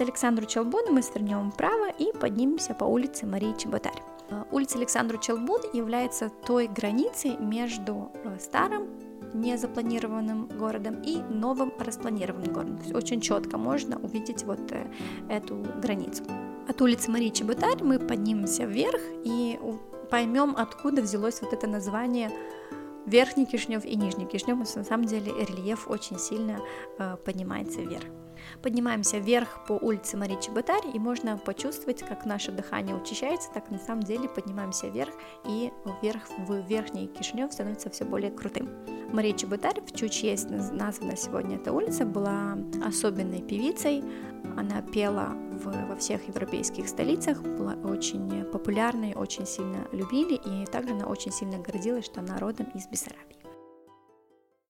Александру Челбуна мы свернем вправо и поднимемся по улице Марии Чеботарь. Э, улица Александру Челбун является той границей между э, старым незапланированным городом и новым распланированным городом. То есть очень четко можно увидеть вот э, эту границу. От улицы Марии Чеботарь мы поднимемся вверх и поймем, откуда взялось вот это название Верхний Кишнев и Нижний Кишнев, на самом деле рельеф очень сильно поднимается вверх. Поднимаемся вверх по улице Марии Чеботарь, и можно почувствовать, как наше дыхание учащается, так на самом деле поднимаемся вверх, и вверх в Верхний Кишинев становится все более крутым. Мария Чеботарь, в чью честь названа сегодня эта улица, была особенной певицей, она пела в, во всех европейских столицах, была очень популярной, очень сильно любили, и также она очень сильно гордилась, что она родом из Бессарабии.